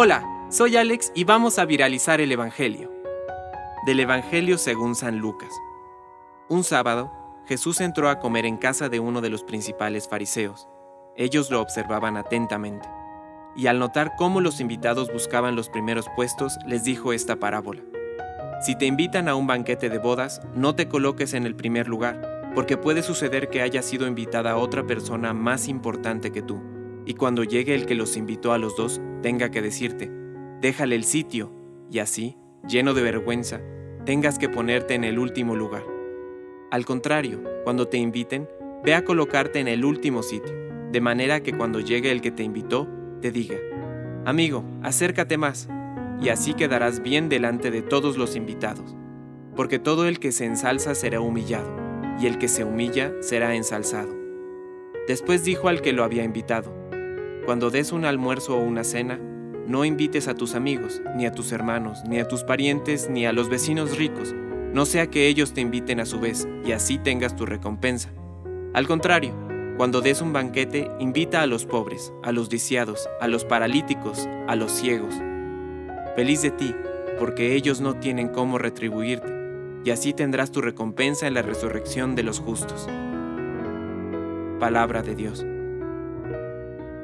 Hola, soy Alex y vamos a viralizar el Evangelio. Del Evangelio según San Lucas. Un sábado, Jesús entró a comer en casa de uno de los principales fariseos. Ellos lo observaban atentamente. Y al notar cómo los invitados buscaban los primeros puestos, les dijo esta parábola. Si te invitan a un banquete de bodas, no te coloques en el primer lugar, porque puede suceder que haya sido invitada otra persona más importante que tú y cuando llegue el que los invitó a los dos, tenga que decirte, déjale el sitio, y así, lleno de vergüenza, tengas que ponerte en el último lugar. Al contrario, cuando te inviten, ve a colocarte en el último sitio, de manera que cuando llegue el que te invitó, te diga, amigo, acércate más, y así quedarás bien delante de todos los invitados, porque todo el que se ensalza será humillado, y el que se humilla será ensalzado. Después dijo al que lo había invitado, cuando des un almuerzo o una cena, no invites a tus amigos, ni a tus hermanos, ni a tus parientes, ni a los vecinos ricos, no sea que ellos te inviten a su vez y así tengas tu recompensa. Al contrario, cuando des un banquete, invita a los pobres, a los lisiados, a los paralíticos, a los ciegos. Feliz de ti, porque ellos no tienen cómo retribuirte, y así tendrás tu recompensa en la resurrección de los justos. Palabra de Dios.